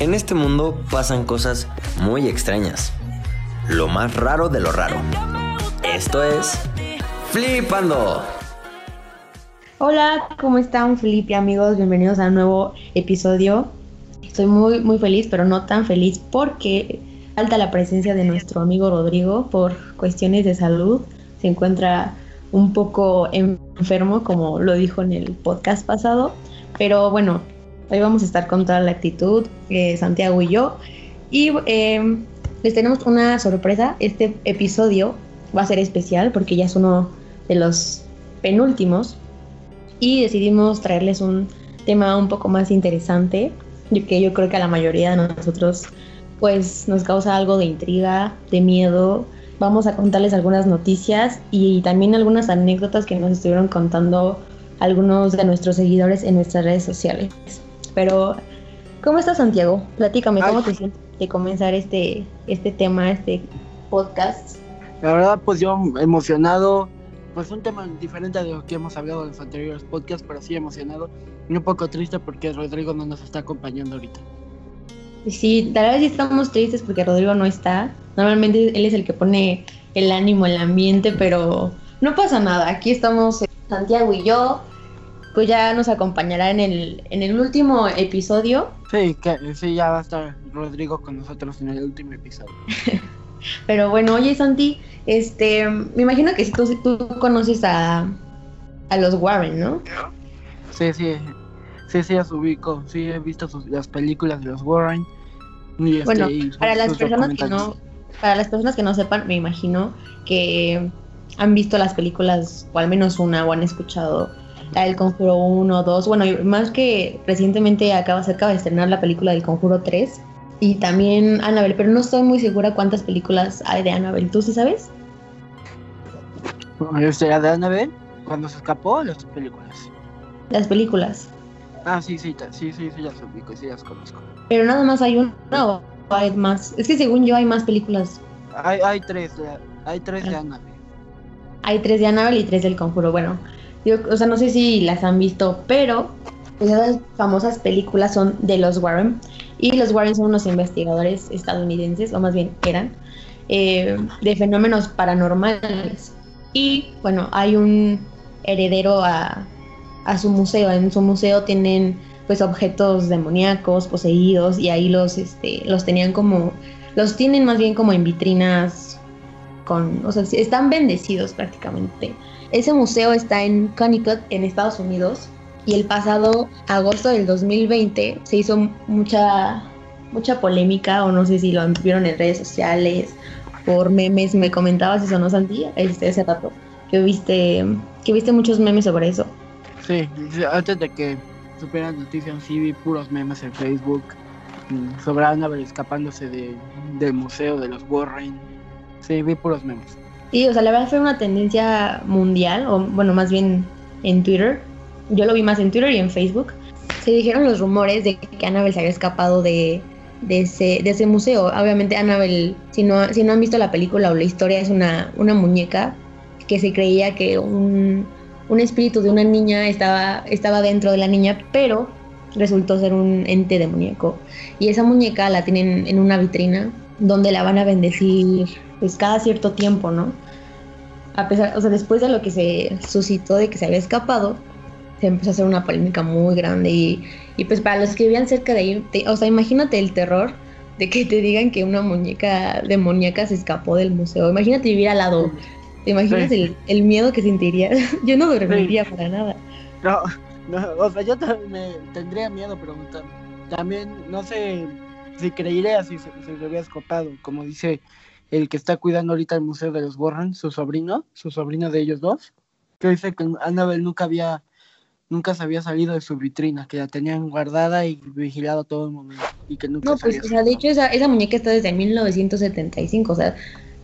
En este mundo pasan cosas muy extrañas. Lo más raro de lo raro. Esto es Flipando. Hola, ¿cómo están Felipe amigos? Bienvenidos a un nuevo episodio. Estoy muy muy feliz, pero no tan feliz porque falta la presencia de nuestro amigo Rodrigo por cuestiones de salud. Se encuentra un poco enfermo, como lo dijo en el podcast pasado. Pero bueno, Hoy vamos a estar con toda la actitud, eh, Santiago y yo. Y em, les tenemos una sorpresa. Este episodio va a ser especial porque ya es uno de los penúltimos. Y decidimos traerles un tema un poco más interesante. Que yo creo que a la mayoría de nosotros pues nos causa algo de intriga, de miedo. Vamos a contarles algunas noticias y también algunas anécdotas que nos estuvieron contando algunos de nuestros seguidores en nuestras redes sociales. Pero, ¿cómo estás, Santiago? Platícame, ¿cómo te sientes de comenzar este, este tema, este podcast? La verdad, pues yo emocionado, pues un tema diferente de lo que hemos hablado en los anteriores podcasts, pero sí emocionado y un poco triste porque Rodrigo no nos está acompañando ahorita. Sí, tal vez sí estamos tristes porque Rodrigo no está. Normalmente él es el que pone el ánimo, el ambiente, pero no pasa nada. Aquí estamos eh, Santiago y yo pues ya nos acompañará en el, en el último episodio. Sí, que, sí, ya va a estar Rodrigo con nosotros en el último episodio. Pero bueno, oye Santi, este, me imagino que si tú, tú conoces a, a los Warren, ¿no? Sí, sí, sí, sí, las ubico, sí, he visto las películas de los Warren. Este, bueno, para las personas que no, para las personas que no sepan, me imagino que han visto las películas, o al menos una, o han escuchado el Conjuro 1, 2, bueno, más que recientemente acaba, se acaba de estrenar la película del Conjuro 3 y también Annabelle, pero no estoy muy segura cuántas películas hay de Annabelle, ¿tú sí sabes? De Annabelle? ¿Cuando se escapó las películas? Las películas. Ah, sí, sí, sí, sí, sí, las ubico, sí las conozco. Pero nada más hay una o hay más. Es que según yo hay más películas. Hay, hay tres, hay tres de ah. Annabelle. Hay tres de Annabelle y tres del Conjuro. Bueno, o sea, no sé si las han visto, pero esas famosas películas son de los Warren. Y los Warren son unos investigadores estadounidenses, o más bien eran, eh, de fenómenos paranormales. Y bueno, hay un heredero a, a, su museo. En su museo tienen pues objetos demoníacos, poseídos, y ahí los, este, los tenían como, los tienen más bien como en vitrinas con, o sea, están bendecidos prácticamente. Ese museo está en Connecticut, en Estados Unidos, y el pasado agosto del 2020 se hizo mucha, mucha polémica, o no sé si lo vieron en redes sociales, por memes, me comentabas eso, ¿no, Santi? Este, ese rato, que viste, que viste muchos memes sobre eso. Sí, antes de que supieran noticias, sí vi puros memes en Facebook mm, sobre Annabelle escapándose de, del museo de los Warren. Sí, vi puros memes. Sí, o sea, la verdad fue una tendencia mundial, o bueno, más bien en Twitter. Yo lo vi más en Twitter y en Facebook. Se dijeron los rumores de que Annabelle se había escapado de, ese, de ese museo. Obviamente Annabelle, si no, si no han visto la película o la historia, es una, una muñeca que se creía que un, un espíritu de una niña estaba, estaba dentro de la niña, pero resultó ser un ente demoníaco. Y esa muñeca la tienen en una vitrina donde la van a bendecir pues cada cierto tiempo, ¿no? A pesar, o sea, después de lo que se suscitó de que se había escapado, se empezó a hacer una polémica muy grande y, y pues para los que vivían cerca de ahí, o sea, imagínate el terror de que te digan que una muñeca demoníaca se escapó del museo. Imagínate vivir al lado. ¿Te imaginas el, el, miedo que sentiría? yo no dormiría para nada. No, no, o sea, yo me tendría miedo, pero también no sé si creería si se, se había escapado, como dice el que está cuidando ahorita el Museo de los Warren, su sobrino, su sobrino de ellos dos, que dice que Annabelle nunca había, nunca se había salido de su vitrina, que la tenían guardada y vigilado todo el momento. Y que nunca no, pues, o sea, de hecho, esa, esa muñeca está desde 1975, o sea,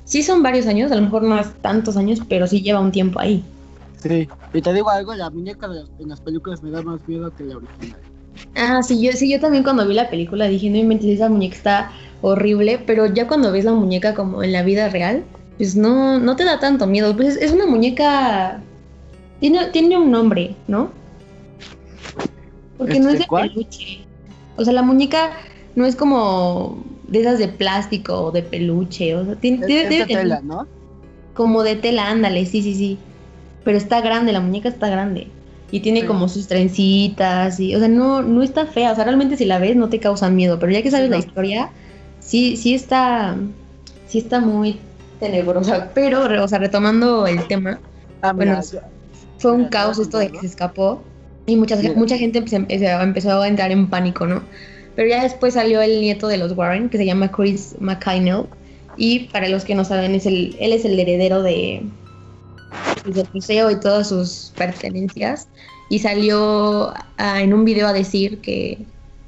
sí son varios años, a lo mejor no es tantos años, pero sí lleva un tiempo ahí. Sí, y te digo algo, la muñeca de en las películas me da más miedo que la original. Ah, sí, yo, sí, yo también cuando vi la película dije, no inventes, esa muñeca está horrible, pero ya cuando ves la muñeca como en la vida real, pues no, no te da tanto miedo. Pues es una muñeca. Tiene, tiene un nombre, ¿no? Porque no es de ¿Este, peluche. O sea, la muñeca no es como de esas de plástico o de peluche, o sea, tiene, Es, debe- es debe de tener tela, ¿no? como de tela, ándale, sí, sí, sí. Pero está grande, la muñeca está grande. Y tiene Sí. como sus trencitas, y, o sea, no, no está fea, o sea, realmente si la ves no te causa miedo, pero ya que sabes Sí, la no. historia, sí, sí está, sí está muy tenebrosa. Pero, o sea, retomando el tema, Ah, Bueno, fue un Mira, caos esto de que se escapó y mucha, Mira. mucha gente empe- empezó a entrar en pánico, ¿no? Pero ya después salió el nieto de los Warren, que se llama Chris McKinnell, y para los que no saben, es el, él es el heredero de, pues, del museo y todas sus pertenencias, y salió en un video a decir que,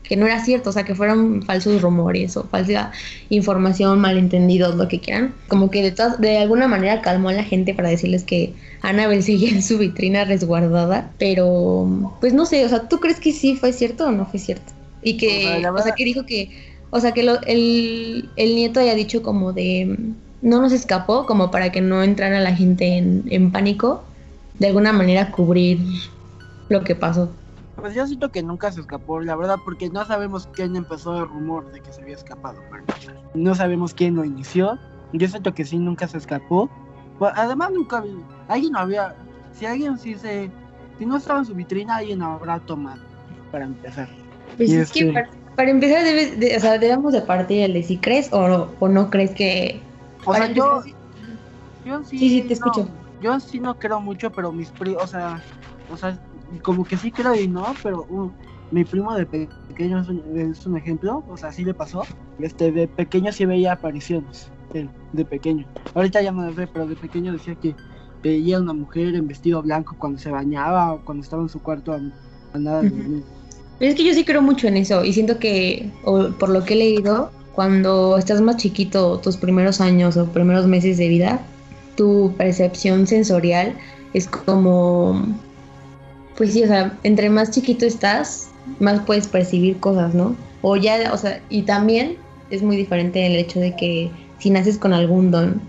que no era cierto, o sea, que fueron falsos rumores o falsa información, malentendidos, lo que quieran. Como que de, todas- de alguna manera calmó a la gente para decirles que Annabelle seguía en su vitrina resguardada, pero pues no sé, o sea, ¿tú crees que sí fue cierto o no fue cierto? Y que, o sea, que dijo que, o sea, que lo- el, el nieto haya dicho como de, no nos escapó, como para que no entrara la gente en, en pánico, de alguna manera cubrir lo que pasó. Pues yo siento que nunca se escapó, la verdad, porque no sabemos quién empezó el rumor de que se había escapado. No sabemos quién lo inició. Yo siento que sí, nunca se escapó. Pues, además, nunca vi. Alguien no había. Si alguien sí se. Si no estaba en su vitrina, alguien habrá tomado. Para empezar. Pues Y es que para, para empezar, debes de- o sea, debemos de partir de si crees o no, o no crees que... O sea, yo. empezar, Yo sí, Sí, sí, te no, escucho. yo sí no creo mucho, pero mis primos, o sea, o sea, como que sí creo y no, pero uh, mi primo de pe- pequeño es un, es un ejemplo, o sea, sí le pasó. Este, de pequeño sí veía apariciones, él, de pequeño. Ahorita ya no las ve, pero de pequeño decía que veía una mujer en vestido blanco cuando se bañaba o cuando estaba en su cuarto a, a nada de dormir. Pero es que yo sí creo mucho en eso y siento que, o por lo que he leído, cuando estás más chiquito, tus primeros años o primeros meses de vida, tu percepción sensorial es como, pues sí, o sea, entre más chiquito estás, más puedes percibir cosas, ¿no? O ya, o sea, y también es muy diferente el hecho de que si naces con algún don,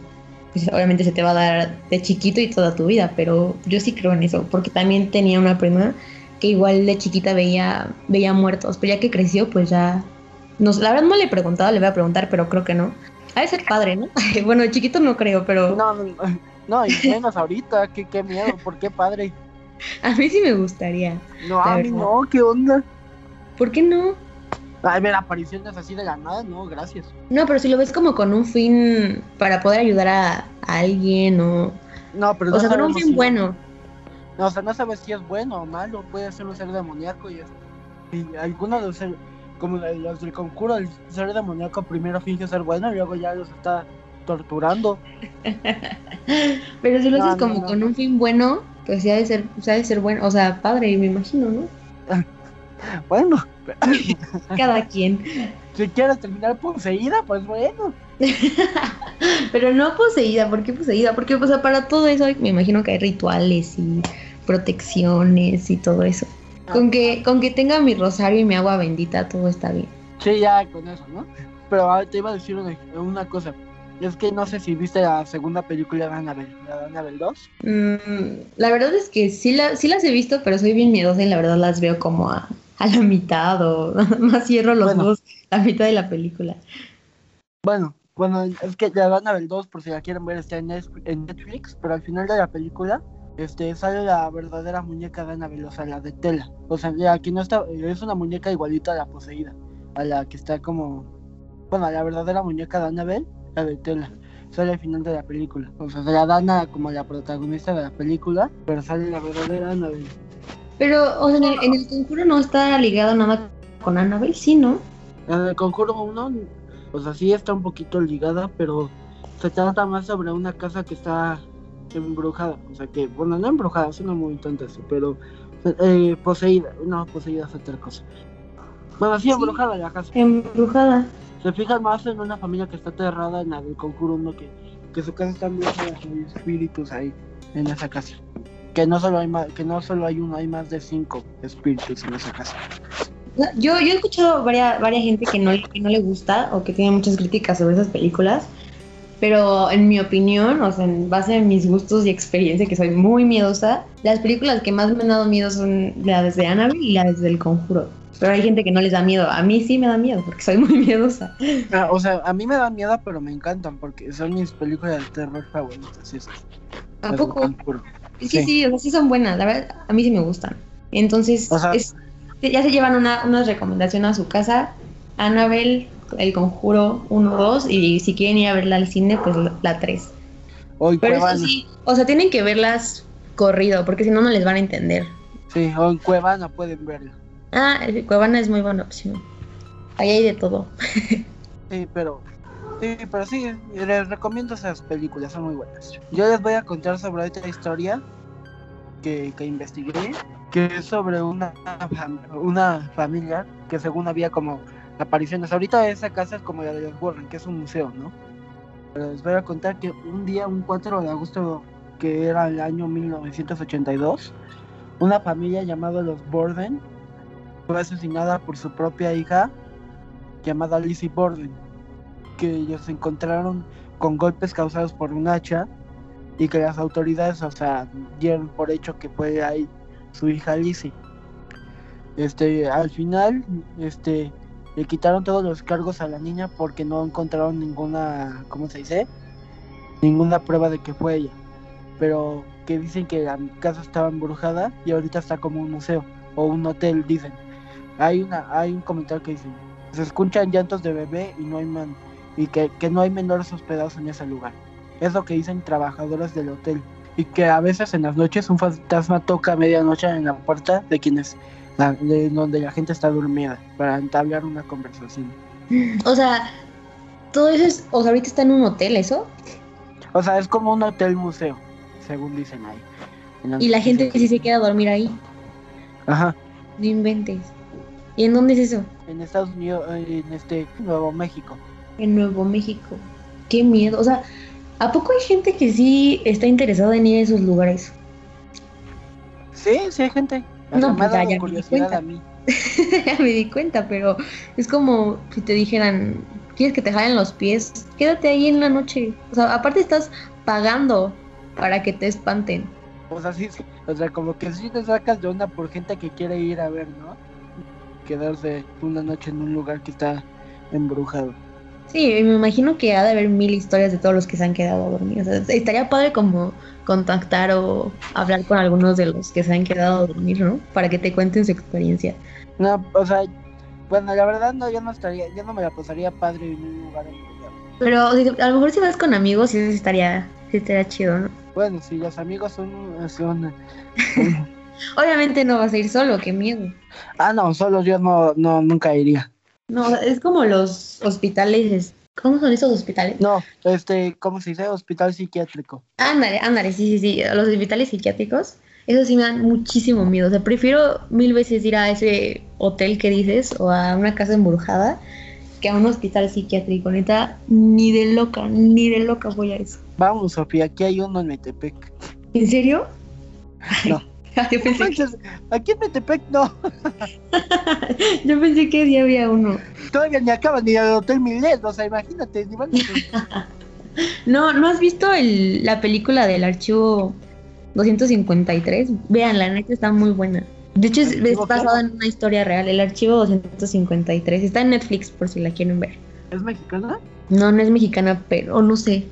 pues obviamente se te va a dar de chiquito y toda tu vida, pero yo sí creo en eso, porque también tenía una prima que igual de chiquita veía, veía muertos, pero ya que creció, pues ya... No, sé, la verdad no le he preguntado, le voy a preguntar, pero creo que no. Ha de ser padre, ¿no? bueno, chiquito no creo, pero no, no, no, y menos ahorita, qué, qué miedo, ¿por qué padre? A mí sí me gustaría. No, a mí verdad. no, ¿qué onda? ¿Por qué no? Ay, ver apariciones así de la nada, no, gracias. No, pero si lo ves como con un fin para poder ayudar a, a alguien o... No, pero O no sea, con un fin si- bueno. No, o sea, no sabes si es bueno o malo, puede ser un ser demoníaco y, es- y alguno de los ser, como los del conjuro, el ser demoníaco primero finge ser bueno y luego ya los está torturando. Pero si lo No, haces no, como con un fin bueno, pues sí ha de ser, sí ha de ser bueno. O sea, padre, me imagino, ¿no? Bueno, Cada quien. si quieres terminar poseída, pues bueno. Pero no poseída, ¿por qué poseída? Porque, o sea, para todo eso me imagino que hay rituales y protecciones y todo eso. Con que, con que tenga mi rosario y mi agua bendita, todo está bien. Sí, ya con eso, ¿no? Pero ah, te iba a decir una, una cosa. Es que no sé si viste la segunda película de Annabelle, la de Annabelle 2. Mm, la verdad es que sí, la, sí las he visto, pero soy bien miedosa y la verdad las veo como a, a la mitad o más cierro los Bueno. ojos la mitad de la película. Bueno, bueno, es que la de Annabelle 2, por si la quieren ver, está en Netflix, pero al final de la película este, sale la verdadera muñeca de Annabelle, o sea, la de tela. O sea, la que no está, es una muñeca igualita a la poseída, a la que está como, bueno, a la verdadera muñeca de Annabelle, de tela. Sale al final de la película. O sea, se la dan a como la protagonista de la película, pero sale la verdadera Annabelle. Pero, o sea, en el, en el conjuro no está ligado nada con Annabelle, sí, ¿no? En el Conjuro 1, o sea, sí está un poquito ligada, pero se trata más sobre una casa que está embrujada. O sea, que, bueno, no embrujada, suena muy tonto eso, pero eh, poseída. No, poseída es otra cosa. Bueno, sí, Sí. embrujada la casa. Embrujada. Se fijan más en una familia que está aterrada en la del Conjuro 1, que, que su casa está embrujada, hay espíritus ahí, en esa casa. Que no solo hay más, que no solo hay uno, hay más de cinco espíritus en esa casa. Yo, yo he escuchado varias, varias gente que no, que no le gusta o que tiene muchas críticas sobre esas películas, pero en mi opinión, o sea, en base a mis gustos y experiencia, que soy muy miedosa, las películas que más me han dado miedo son las de Annabelle y las del Conjuro. Pero hay gente que no les da miedo. A mí sí me da miedo porque soy muy miedosa. Ah, o sea, a mí me dan miedo, pero me encantan porque son mis películas de terror favoritas. esas. ¿A Las poco? Sí, Sí. sí, o sea, sí son buenas. La verdad, a mí sí me gustan. Entonces, O sea- es- ya se llevan una, una recomendación a su casa. Annabelle, El Conjuro 1, 2. Y si quieren ir a verla al cine, pues la- la 3. O en Pero eso sí, o sea, tienen que verlas corrido porque si no, no les van a entender. Sí, o en Cuevana pueden verla. Ah, Cuevana es muy buena opción. Ahí hay de todo. Sí, pero. Sí, pero sí, les recomiendo esas películas, son muy buenas. Yo les voy a contar sobre otra historia que, que investigué, que es sobre una, una familia que según había como apariciones. Ahorita esa casa es como la de los Warren, que es un museo, ¿no? Pero les voy a contar que un día, un 4 de agosto, que era el año 1982, una familia llamada los Borden fue asesinada por su propia hija llamada Lizzie Borden, que ellos encontraron con golpes causados por un hacha y que las autoridades, o sea, dieron por hecho que fue ahí su hija Lizzie. Este, al final, este, le quitaron todos los cargos a la niña porque no encontraron ninguna, ¿cómo se dice? Ninguna prueba de que fue ella. Pero que dicen que la casa estaba embrujada y ahorita está como un museo o un hotel, dicen. Hay una, hay un comentario que dice, se escuchan llantos de bebé y no hay man y que, que no hay menores hospedados en ese lugar. Es lo que dicen trabajadores del hotel. Y que a veces en las noches un fantasma toca a medianoche en la puerta de quienes la- de donde la gente está dormida para entablar una conversación. O sea, todo eso es. O sea, ahorita está en un hotel, ¿eso? O sea, es como un hotel museo, según dicen ahí. Y la gente que sí se queda a dormir ahí. Ajá. No inventes. ¿Y en dónde es eso? En Estados Unidos, en este Nuevo México. En Nuevo México. Qué miedo. O sea, ¿a poco hay gente que sí está interesada en ir a esos lugares? Sí, sí hay gente. No, pues ya- ya me di curiosidad cuenta. a mí. ya me di cuenta, pero es como si te dijeran, ¿quieres que te jalen los pies? Quédate ahí en la noche. O sea, aparte estás pagando para que te espanten. O sea, sí, sí, o sea, como que sí te sacas de onda por gente que quiere ir a ver, ¿no? Quedarse una noche en un lugar que está embrujado. Sí, me imagino que ha de haber mil historias de todos los que se han quedado dormidos. O sea, estaría padre como contactar o hablar con algunos de los que se han quedado a dormir, ¿no? Para que te cuenten su experiencia. No, o sea, bueno, la verdad no, yo no estaría, yo no me la pasaría padre en un lugar embrujado. Pero a lo mejor si vas con amigos, sí estaría, sí estaría chido, ¿no? Bueno, si los amigos son, son Obviamente no vas a ir solo, qué miedo. ah no, solo yo no, no, nunca iría. No, es como los hospitales. ¿Cómo son esos hospitales? No, este, ¿cómo se dice? Hospital psiquiátrico. Ándale, ándale, sí, sí, sí. Los hospitales psiquiátricos, eso sí me dan muchísimo miedo. O sea, prefiero mil veces ir a ese hotel que dices o a una casa embrujada que a un hospital psiquiátrico. Neta, ni de loca, ni de loca voy a eso. Vamos, Sofía, aquí hay uno en Metepec. ¿En serio? No. Yo, pensé que, Aquí en Metepec no, yo pensé que sí había uno. todavía ni acaban ni al Hotel Milet, o sea, imagínate, ni van a- No, ¿no has visto el, la película del archivo 253? Vean, la neta está muy buena. De hecho, es, es basada en una historia real. El archivo 253 está en Netflix por si la quieren ver. ¿Es mexicana? No, no es mexicana, pero no sé.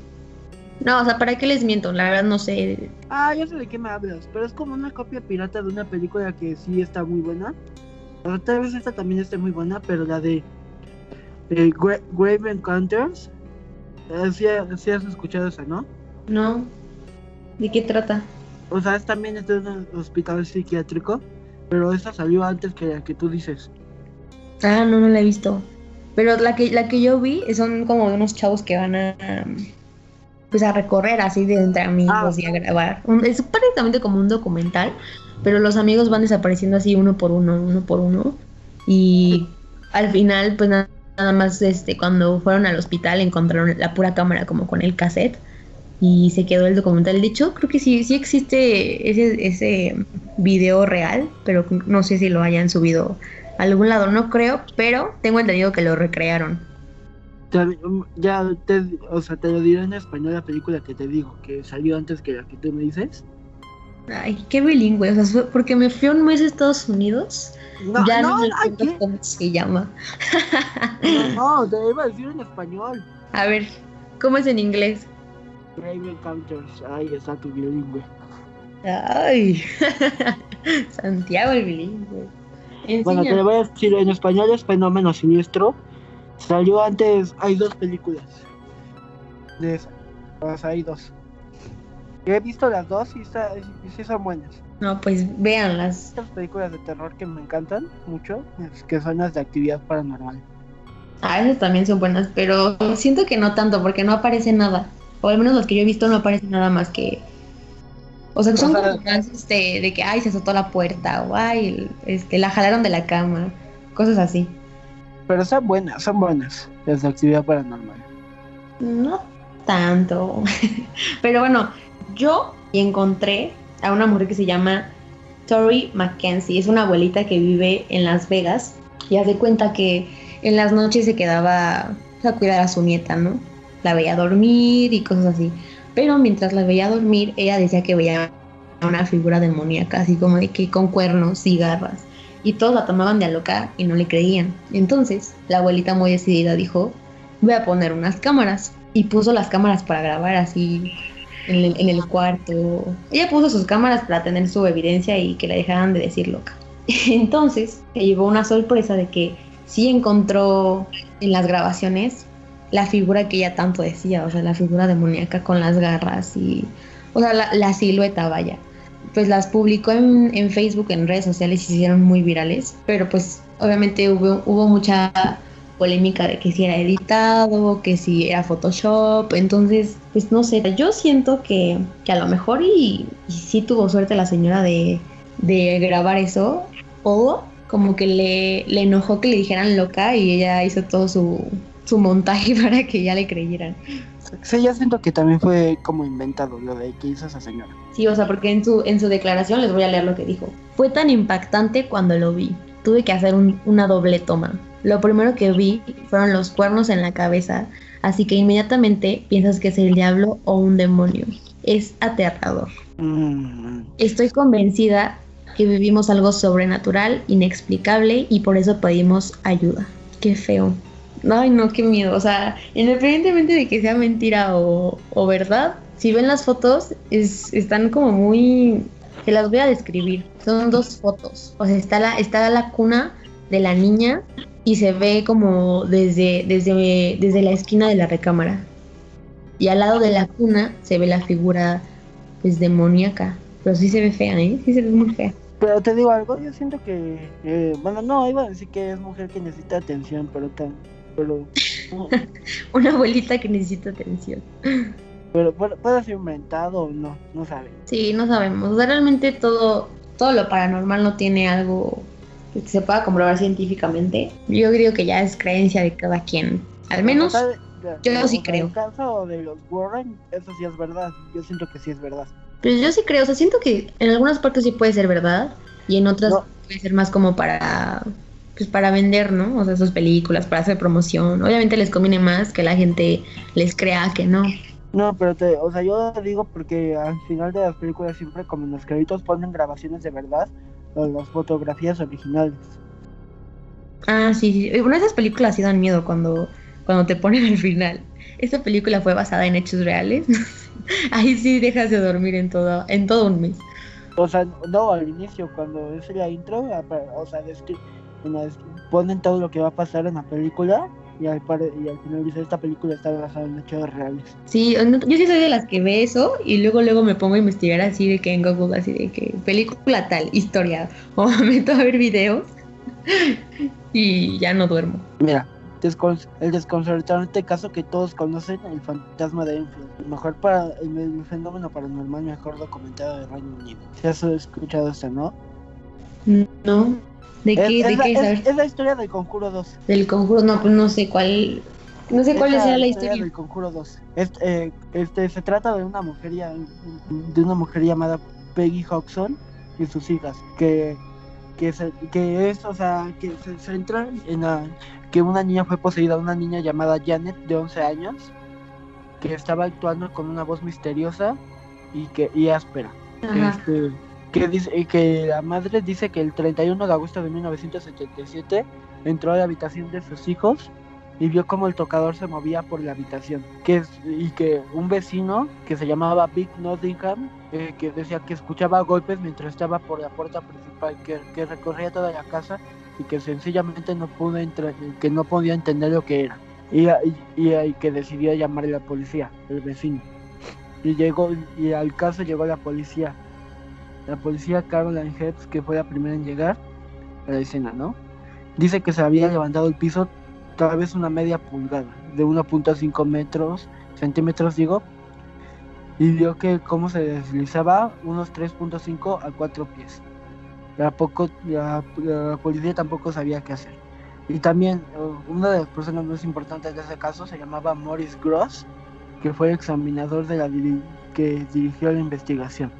No, o sea, ¿para qué les miento? La verdad no sé. Ah, ya sé de qué me hablas, pero es como una copia pirata de una película que sí está muy buena. O tal vez esta también esté muy buena, pero la de Gra- Grave Encounters, eh, sí, sí has escuchado esa, ¿no? No. ¿De qué trata? O sea, es también es de un hospital psiquiátrico, pero esta salió antes que la que tú dices. Ah, no, no la he visto. Pero la que, la que yo vi son como de unos chavos que van a pues a recorrer así de entre amigos Ah. y a grabar. Un- es prácticamente como un documental, pero los amigos van desapareciendo así uno por uno, uno por uno. Y al final, pues na- nada más este, cuando fueron al hospital encontraron la pura cámara como con el cassette y se quedó el documental. De hecho, creo que sí, sí existe ese, ese video real, pero no sé si lo hayan subido a algún lado, no creo, pero tengo entendido que lo recrearon. Te- Ya, te, o sea, te lo diré en español la película que te digo, que salió antes que la que tú me dices. Ay, qué bilingüe, o sea, porque me fui un mes a Estados Unidos No, ya no, no, cómo se llama. No, te iba a decir en español. A ver, ¿cómo es en inglés? Brave Encounters. Ay, está tu bilingüe. Ay, Santiago el bilingüe. Bueno, te Enséñame. voy a decir, en español es Fenómeno Siniestro. Salió antes, hay dos películas. De esa. O sea, hay dos. Yo he visto las dos y, está- y sí son buenas. No, pues véanlas. Estas películas de terror que me encantan mucho, es que son las de actividad paranormal. A veces también son buenas, pero siento que no tanto, porque no aparece nada. O al menos los que yo he visto no aparece nada más que. O sea, son O sea, como más este, de que, ay, se azotó la puerta, o ay, este, la jalaron de la cama, cosas así. Pero son buenas, son buenas, las de actividad paranormal. No tanto. Pero bueno, yo encontré a una mujer que se llama Tori Mackenzie. Es una abuelita que vive en Las Vegas. Y hace cuenta que en las noches se quedaba a cuidar a su nieta, ¿no? La veía dormir y cosas así. Pero mientras la veía dormir, ella decía que veía una figura demoníaca, así como de que con cuernos y garras. Y todos la tomaban de a loca y no le creían. Entonces, la abuelita muy decidida dijo, voy a poner unas cámaras. Y puso las cámaras para grabar así en el, cuarto. Ella puso sus cámaras para tener su evidencia y que la dejaran de decir loca. Entonces, se llevó una sorpresa de que sí encontró en las grabaciones la figura que ella tanto decía, o sea, la figura demoníaca con las garras y, o sea, la silueta, vaya. Pues las publicó en, en Facebook, en redes sociales hicieron muy virales, pero pues obviamente hubo, hubo mucha polémica de que si era editado, que si era Photoshop, entonces, pues no sé, yo siento que, que a lo mejor y, y sí tuvo suerte la señora de, de grabar eso, o como que le, le enojó que le dijeran loca y ella hizo todo su, su montaje para que ya le creyeran. Sí, ya siento que también fue como inventado lo de que hizo esa señora. Sí, o sea, porque en su, en su declaración les voy a leer lo que dijo. Fue tan impactante cuando lo vi. Tuve que hacer un- una doble toma. Lo primero que vi fueron los cuernos en la cabeza, así que inmediatamente piensas que es el diablo o un demonio. Es aterrador. Mm, Estoy convencida que vivimos algo sobrenatural, inexplicable y por eso pedimos ayuda. Qué feo. Ay, no, qué miedo. O sea, independientemente de que sea mentira o, o verdad, si ven las fotos, es, están como muy... Se las voy a describir. Son dos fotos. O sea, está la, está la cuna de la niña y se ve como desde, desde, desde la esquina de la recámara. Y al lado de la cuna se ve la figura pues demoníaca. Pero sí se ve fea, ¿eh? Sí se ve muy fea. Pero te digo algo, yo siento que, eh, bueno, no, iba a decir que es mujer que necesita atención, pero tan, pero, Una abuelita que necesita atención. pero puede ser inventado o no, no sabe. Sí, no sabemos. O sea, realmente todo, todo lo paranormal no tiene algo que se pueda comprobar científicamente. Yo creo que ya es creencia de cada quien. Al menos, de- yo sí creo. En caso de los Warren, eso sí es verdad. Yo siento que sí es verdad. pues yo sí creo. O sea, siento que en algunas partes sí puede ser verdad y en otras No. puede ser más como para pues para vender, ¿no? O sea, sus películas, para hacer promoción. Obviamente les conviene más que la gente les crea que no. No, pero te, o sea, yo digo porque al final de las películas siempre como en los créditos ponen grabaciones de verdad o las fotografías originales. Ah, sí, sí. Bueno, esas películas sí dan miedo cuando, cuando te ponen al final. Esta película fue basada en hechos reales. Ahí sí dejas de dormir en todo, en todo un mes. O sea, no, al inicio, cuando es la intro, o sea, descri- la des- ponen todo lo que va a pasar en la película y al, pare- y al final dice, esta película está basada en hechos reales. Sí, yo sí soy de las que ve eso y luego luego me pongo a investigar así de que en Google, así de que película tal, historia, o me meto a ver videos y ya no duermo. Mira, descon- el desconcertante caso que todos conocen, el fantasma de Enfield. El mejor para el, el fenómeno paranormal mejor documentado de Reino Unido. Si has escuchado esto, ¿no? ¿No? ¿De qué? es ¿De la, qué? es- ¿Sabes? es la historia del Conjuro 2. Del conjuro, no, pues no sé cuál, no sé cuál Es la historia. del Conjuro 2. Este, eh, este, se trata de una mujer ya- de una mujer llamada Peggy Hodgson y sus hijas que que, se- que es, o sea, que se centra en la- que una niña fue poseída, una niña llamada Janet de 11 años que estaba actuando con una voz misteriosa y que y áspera. Este, que dice que la madre dice que el 31 de agosto de 1977 entró a la habitación de sus hijos y vio cómo el tocador se movía por la habitación. Que y que un vecino que se llamaba Big Nottingham, eh, que decía que escuchaba golpes mientras estaba por la puerta principal, que, que recorría toda la casa y que sencillamente no pudo entrar, que no podía entender lo que era. Y, y, y, que decidió llamar a la policía, el vecino. Y llegó, y al caso llegó la policía. La policía Caroline Heads, que fue la primera en llegar a la escena, ¿no? Dice que se había levantado el piso tal vez una media pulgada, de 1.5 metros, centímetros digo, y vio que cómo se deslizaba unos 3.5 a 4 pies. La, poco, la, policía tampoco sabía qué hacer. Y también uh, una de las personas más importantes de ese caso se llamaba Morris Gross, que fue el examinador de la que dirigió la investigación.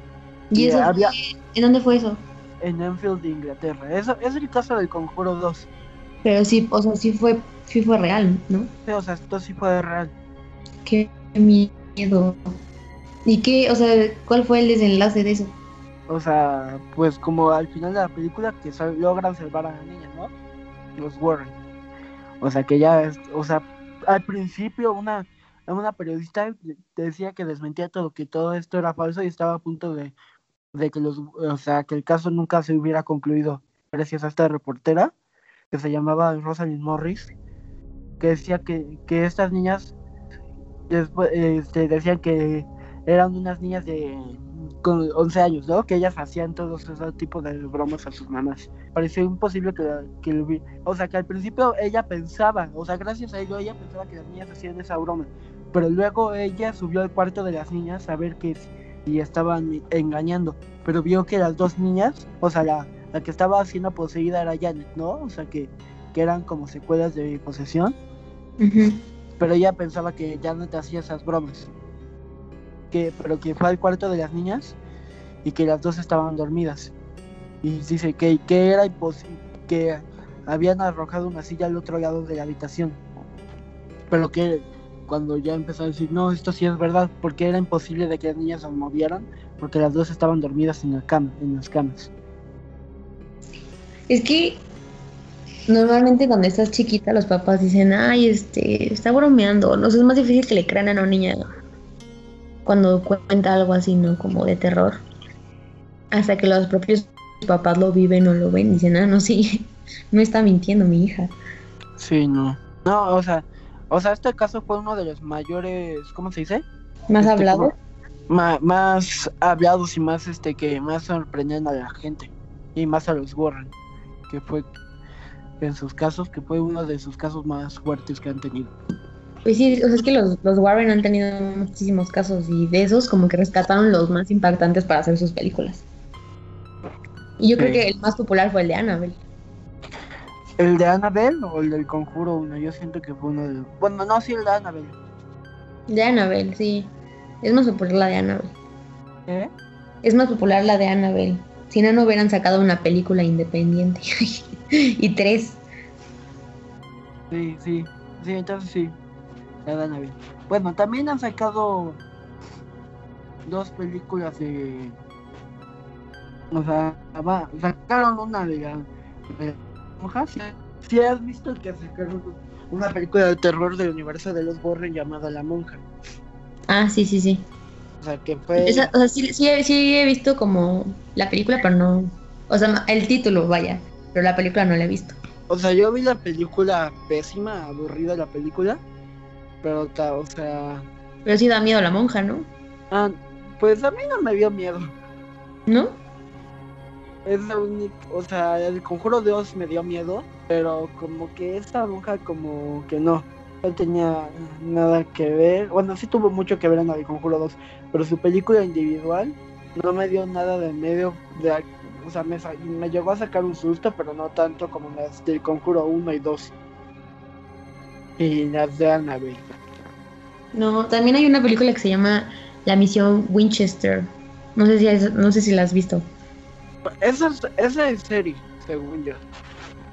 ¿Y, eso había... ¿En dónde fue eso? En Enfield, Inglaterra. Eso es el caso del Conjuro 2. Pero sí, o sea, sí fue sí fue real, ¿no? Sí, o sea, esto sí fue real. Qué miedo. ¿Y qué, o sea, cuál fue el desenlace de eso? O sea, pues como al final de la película que logran salvar a la niña, ¿no? Los Warren. O sea, que ya, es, o sea, al principio una, una periodista decía que desmentía todo, que todo esto era falso y estaba a punto de, de que los, o sea, que el caso nunca se hubiera concluido gracias a esta reportera que se llamaba Rosalind Morris que decía que, que estas niñas después este, decían que eran unas niñas de con 11 años, ¿no? Que ellas hacían todos esos tipos de bromas a sus mamás. Pareció imposible que, que o sea, que al principio ella pensaba, o sea, gracias a ello ella pensaba que las niñas hacían esa broma, pero luego ella subió al cuarto de las niñas a ver que y estaban engañando, pero vio que las dos niñas, o sea, la, la que estaba siendo poseída era Janet, ¿no? O sea, que, que eran como secuelas de posesión pero ella pensaba que te hacía esas bromas. Que, pero que fue al cuarto de las niñas y que las dos estaban dormidas. Y dice que, que era imposible, que habían arrojado una silla al otro lado de la habitación. Pero que cuando ya empezó a decir, no, esto sí es verdad, porque era imposible de que las niñas se movieran, porque las dos estaban dormidas en, la cama, en las camas. Es que Normalmente cuando estás chiquita los papás dicen, ay, este, está bromeando. No sé, es más difícil que le crean a una niña cuando cuenta algo así, ¿no? Como de terror. Hasta que los propios papás lo viven o lo ven y dicen, ah, no, sí, no está mintiendo mi hija. Sí, no. No, o sea, o sea, este caso fue uno de los mayores, ¿cómo se dice? Más este, hablados. más hablados y más, este, que más sorprenden a la gente. Y más a los Warren. Que fue en sus casos, que fue uno de sus casos más fuertes que han tenido. Pues sí, o sea, es que los, los Warren han tenido muchísimos casos y de esos como que rescataron los más impactantes para hacer sus películas. Y yo creo que el más popular fue el de Annabelle. ¿El de Annabelle o el del Conjuro 1? Yo siento que fue uno de... Bueno, no, sí, el de Annabelle. De Annabelle, sí. Es más popular la de Annabelle. ¿Eh? Es más popular la de Annabelle. Si no, no hubieran sacado una película independiente. y tres. Sí, sí, sí, entonces sí. La bien. Bueno, también han sacado dos películas de. O sea, va, sacaron una de la. Si has visto que sacaron una película de terror del universo de los Borren llamada La Monja. Ah, sí, sí, sí. O sea, que fue. o sea, sí, sí, sí he visto como la película, pero no. O sea, el título, vaya pero la película no la he visto. O sea, yo vi la película pésima, aburrida la película, pero, o sea... Pero sí da miedo a la monja, ¿no? Ah, pues a mí no me dio miedo. ¿No? Es la única, o sea, el conjuro de Oz me dio miedo, pero como que esta monja como que no, no tenía nada que ver. Bueno, sí tuvo mucho que ver en el conjuro 2, pero su película individual no me dio nada de medio de o sea, me, me llegó a sacar un susto, pero no tanto como las del Conjuro 1 y 2. Y las de Annabelle. No, también hay una película que se llama La Misión Winchester. No sé si, no sé si la has visto. Esa es, esa es serie, según yo.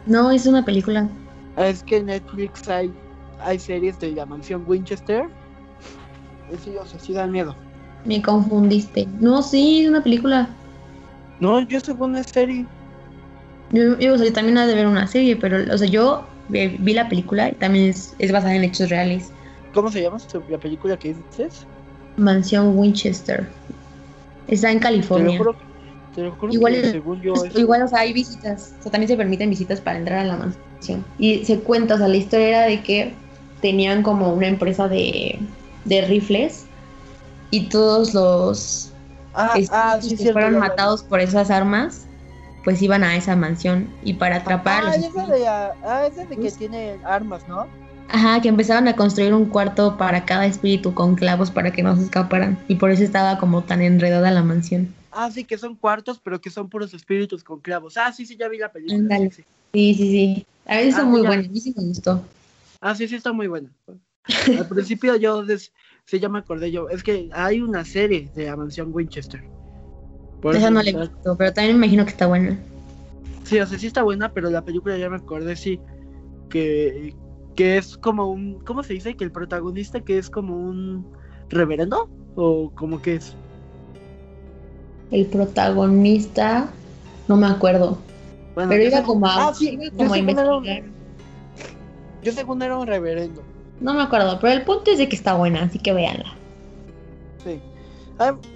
No, es una película. Es que en Netflix hay, hay series de la mansión Winchester. Sí, o sea, sí da miedo. Me confundiste. No, sí, es una película. No, yo según una serie. Yo, yo, o sea, yo también ha de ver una serie, pero, o sea, yo vi, la película y también es, es basada en hechos reales. ¿Cómo se llama la película que dices? Mansión Winchester. Está en Te lo California. juro, te lo juro Igual que es- según yo es- Igual, o sea, hay visitas. O sea, también se permiten visitas para entrar a la mansión. Y se cuenta, o sea, la historia era de que tenían como una empresa de, de rifles y todos los Ah, ah, sí, que cierto, fueron matados por esas armas, pues iban a esa mansión. Y para atrapar a Ah, los esa espíritus- de, ah, ah, esa de que Pues- tiene armas, ¿no? Ajá, que empezaron a construir un cuarto para cada espíritu con clavos para que no se escaparan. Y por eso estaba como tan enredada la mansión. Ah, sí, que son cuartos, pero que son puros espíritus con clavos. Ah, sí, sí, ya vi la película. Sí, sí. Sí, sí. A veces Ah, son muy mira. buenas. A mí sí me gustó. Ah, sí, sí, está muy buena. Al principio yo, des- sí, ya me acordé yo. Es que hay una serie de la mansión Winchester. Por Esa no está- visto, pero también me imagino que está buena. Sí, o sea, sí está buena, pero la película ya me acordé, sí. Que, que es como un. ¿Cómo se dice? Que el protagonista que es como un reverendo. ¿O como que es? El protagonista, no me acuerdo. Bueno, Pero iba como a, Ah, sí, como a según era un- investigar. Yo según era un reverendo. No me acuerdo, pero el punto es de que está buena, así que véanla. Sí.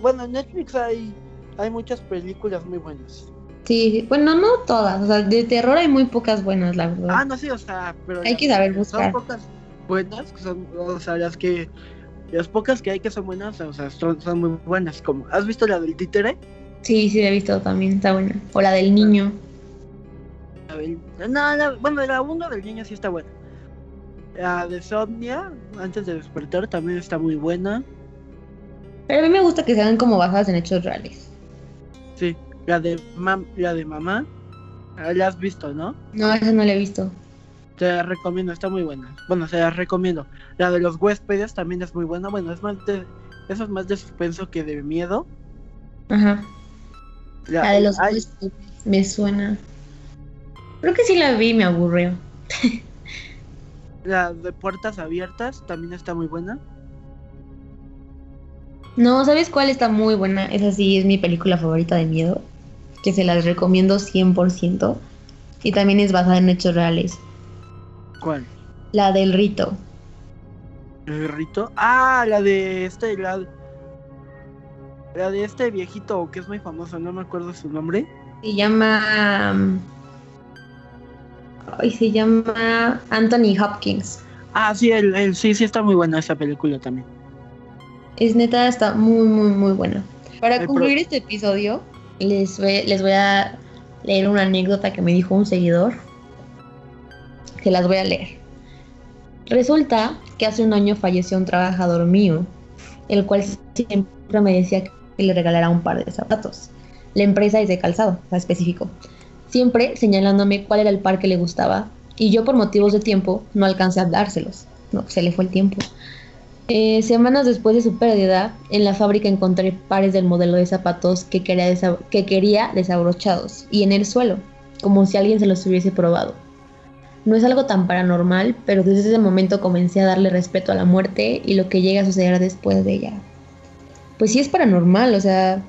Bueno, en Netflix hay, hay muchas películas muy buenas. Sí, bueno, no todas. O sea, de terror hay muy pocas buenas, la verdad. Ah, no, sí, o sea, pero. Hay que saber Son buscar. pocas buenas, que son, o sea, las que. Las pocas que hay que son buenas, o sea, son, son muy buenas. Como, ¿Has visto la del títere? Sí, sí, la he visto también, está buena. O la del niño. A ver, No, la- bueno, la 1 del niño sí está buena. La de Somnia, antes de despertar, también está muy buena. Pero a mí me gusta que sean como basadas en hechos reales. Sí, la de, mam la de mamá, ah, la has visto, ¿no? No, esa no la he visto. Te la recomiendo, está muy buena. Bueno, se la recomiendo. La de los huéspedes también es muy buena. Bueno, es más de, eso es más de suspenso que de miedo. Ajá. La, La de los hay- huéspedes me suena. Creo que sí la vi y me aburrió. la de puertas abiertas también está muy buena. No, ¿sabes cuál está muy buena? Esa sí es mi película favorita de miedo. Que se las recomiendo 100%. Y también es basada en hechos reales. ¿Cuál? La del rito. ¿El rito? Ah, la de este, la, la de este viejito que es muy famoso, no me acuerdo su nombre. Se llama. mm, Ay, se llama Anthony Hopkins. Ah, sí, el, el- sí, sí está muy buena esa película también. Es neta, está muy, muy, muy buena. Para El pro- concluir este episodio, les voy, les voy a leer una anécdota que me dijo un seguidor. Se las voy a leer. Resulta que hace un año falleció un trabajador mío, el cual siempre me decía que le regalara un par de zapatos. La empresa es de calzado, o sea, específico. Siempre señalándome cuál era el par que le gustaba, y yo por motivos de tiempo no alcancé a dárselos. No, se le fue el tiempo. Eh, semanas después de su pérdida, en la fábrica encontré pares del modelo de zapatos que quería, que quería desabrochados y en el suelo, como si alguien se los hubiese probado. No es algo tan paranormal, pero desde ese momento comencé a darle respeto a la muerte y lo que llega a suceder después de ella. Pues sí es paranormal, o sea,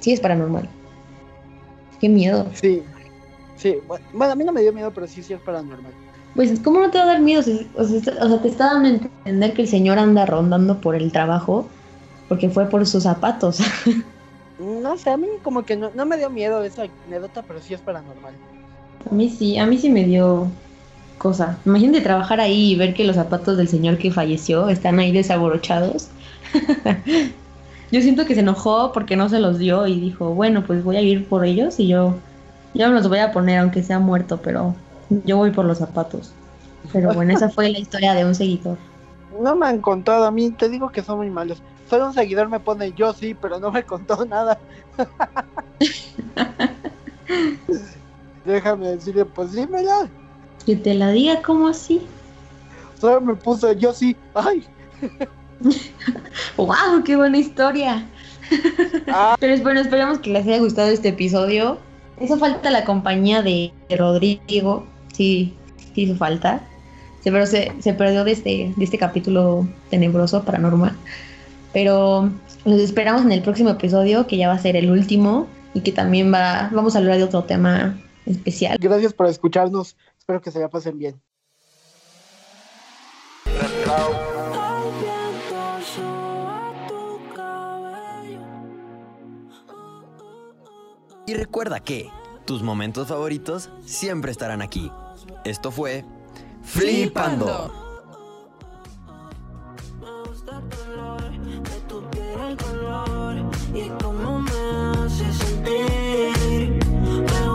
sí es paranormal. Qué miedo. Sí, sí, bu- bueno, a mí no me dio miedo, pero sí, sí es paranormal. Pues, ¿cómo no te va a dar miedo? Si- O sea, o sea, te está dando a entender que el señor anda rondando por el trabajo porque fue por sus zapatos. No sé, a mí como que no, no me dio miedo esa anécdota, pero sí es paranormal. A mí sí, a mí sí me dio cosa. Imagínate trabajar ahí y ver que los zapatos del señor que falleció están ahí desabrochados. yo siento que se enojó porque no se los dio y dijo, bueno, pues voy a ir por ellos y yo, yo me los voy a poner aunque sea muerto, pero yo voy por los zapatos. Pero bueno, esa fue la historia de un seguidor. No me han contado, a mí te digo que son muy malos. Solo un seguidor me pone yo sí, pero no me contó nada. Déjame decirle, pues dímela. Que te la diga como así. Solo me puso yo sí. Ay. ¡Wow! ¡Qué buena historia! Ah, Pero bueno, esperamos que les haya gustado este episodio. Hizo falta la compañía de Rodrigo. Sí, sí hizo falta. Se, pero se, se perdió de este, de este capítulo tenebroso, paranormal. Pero los esperamos en el próximo episodio, que ya va a ser el último. y que también va, vamos a hablar de otro tema especial. Gracias por escucharnos. Espero que se la pasen bien. Y recuerda que tus momentos favoritos siempre estarán aquí. Esto fue Flipando. Flipando.